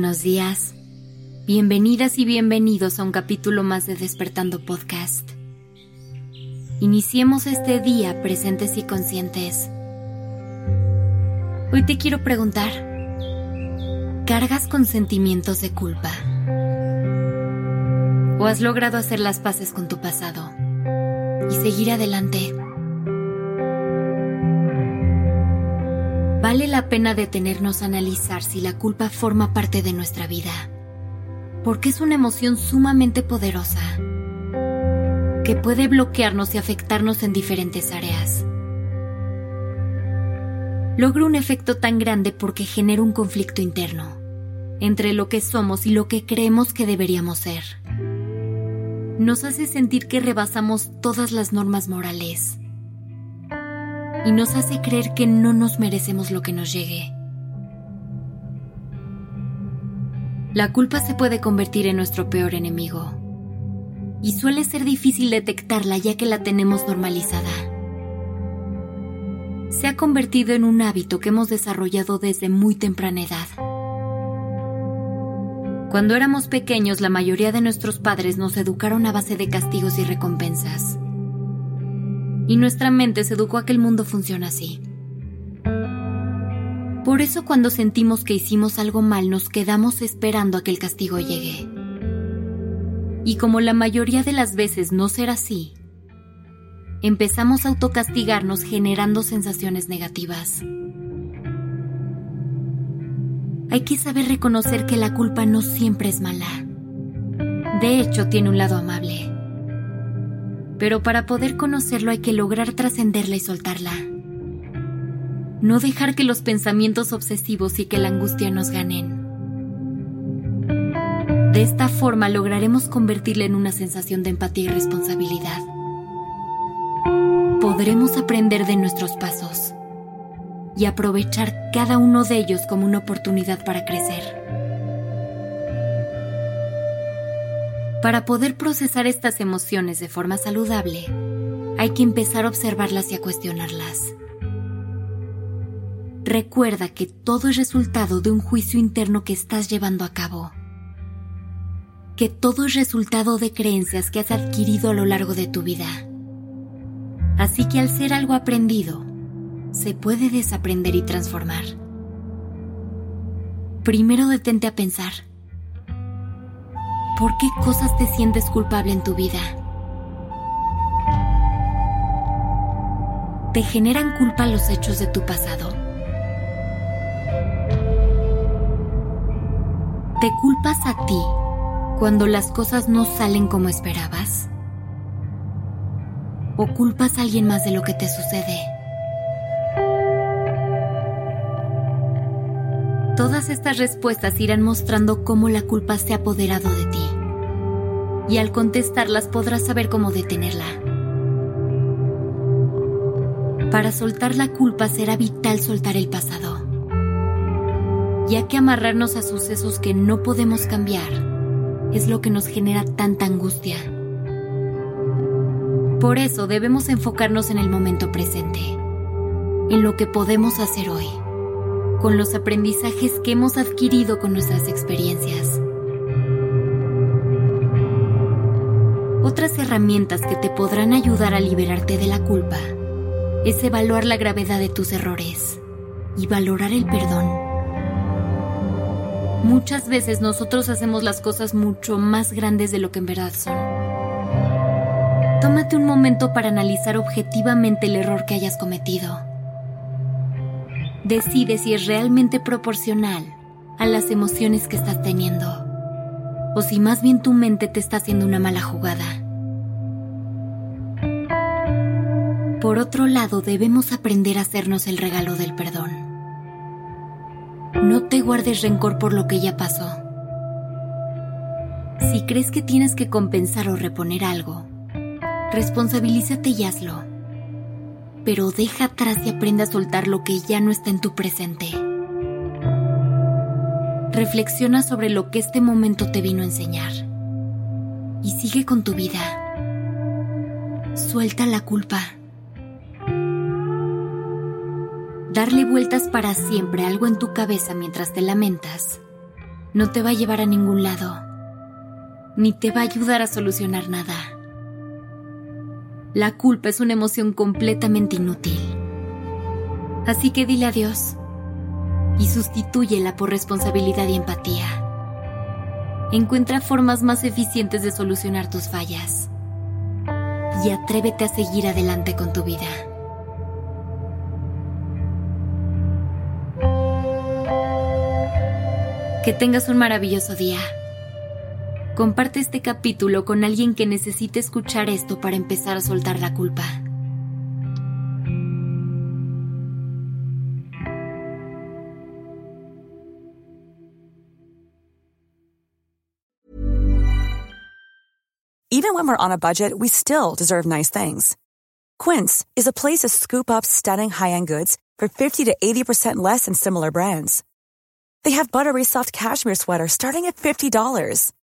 buenos días. Bienvenidas y bienvenidos a un capítulo más de Despertando Podcast. Iniciemos este día presentes y conscientes. Hoy te quiero preguntar, ¿cargas con sentimientos de culpa? ¿O has logrado hacer las paces con tu pasado y seguir adelante? Vale la pena detenernos a analizar si la culpa forma parte de nuestra vida, porque es una emoción sumamente poderosa que puede bloquearnos y afectarnos en diferentes áreas. Logra un efecto tan grande porque genera un conflicto interno entre lo que somos y lo que creemos que deberíamos ser. Nos hace sentir que rebasamos todas las normas morales y nos hace creer que no nos merecemos lo que nos llegue. La culpa se puede convertir en nuestro peor enemigo y suele ser difícil detectarla ya que la tenemos normalizada. Se ha convertido en un hábito que hemos desarrollado desde muy temprana edad. Cuando éramos pequeños la mayoría de nuestros padres nos educaron a base de castigos y recompensas y nuestra mente se educó a que el mundo funciona así. Por eso cuando sentimos que hicimos algo mal nos quedamos esperando a que el castigo llegue. Y como la mayoría de las veces no será así, empezamos a autocastigarnos generando sensaciones negativas. Hay que saber reconocer que la culpa no siempre es mala. De hecho, tiene un lado amable pero para poder conocerlo hay que lograr trascenderla y soltarla. No dejar que los pensamientos obsesivos y que la angustia nos ganen. De esta forma lograremos convertirla en una sensación de empatía y responsabilidad. Podremos aprender de nuestros pasos y aprovechar cada uno de ellos como una oportunidad para crecer. Para poder procesar estas emociones de forma saludable, hay que empezar a observarlas y a cuestionarlas. Recuerda que todo es resultado de un juicio interno que estás llevando a cabo. Que todo es resultado de creencias que has adquirido a lo largo de tu vida. Así que al ser algo aprendido, se puede desaprender y transformar. Primero detente a pensar ¿Por qué cosas te sientes culpable en tu vida? ¿Te generan culpa los hechos de tu pasado? ¿Te culpas a ti cuando las cosas no salen como esperabas? ¿O culpas a alguien más de lo que te sucede? Todas estas respuestas irán mostrando cómo la culpa se ha apoderado de ti. Y al contestarlas podrás saber cómo detenerla. Para soltar la culpa será vital soltar el pasado, ya que amarrarnos a sucesos que no podemos cambiar es lo que nos genera tanta angustia. Por eso debemos enfocarnos en el momento presente, en lo que podemos hacer hoy con los aprendizajes que hemos adquirido con nuestras experiencias. Otras herramientas que te podrán ayudar a liberarte de la culpa es evaluar la gravedad de tus errores y valorar el perdón. Muchas veces nosotros hacemos las cosas mucho más grandes de lo que en verdad son. Tómate un momento para analizar objetivamente el error que hayas cometido decide si es realmente proporcional a las emociones que estás teniendo o si más bien tu mente te está haciendo una mala jugada. Por otro lado, debemos aprender a hacernos el regalo del perdón. No te guardes rencor por lo que ya pasó. Si crees que tienes que compensar o reponer algo, responsabilízate y hazlo pero deja atrás y aprende a soltar lo que ya no está en tu presente. Reflexiona sobre lo que este momento te vino a enseñar y sigue con tu vida. Suelta la culpa. Darle vueltas para siempre a algo en tu cabeza mientras te lamentas no te va a llevar a ningún lado, ni te va a ayudar a solucionar nada. La culpa es una emoción completamente inútil. Así que dile adiós y sustitúyela por responsabilidad y empatía. Encuentra formas más eficientes de solucionar tus fallas y atrévete a seguir adelante con tu vida. Que tengas un maravilloso día. Comparte este capítulo con alguien que necesite escuchar esto para empezar a soltar la culpa. Even when we're on a budget, we still deserve nice things. Quince is a place to scoop up stunning high-end goods for 50 to 80% less than similar brands. They have buttery soft cashmere sweaters starting at $50,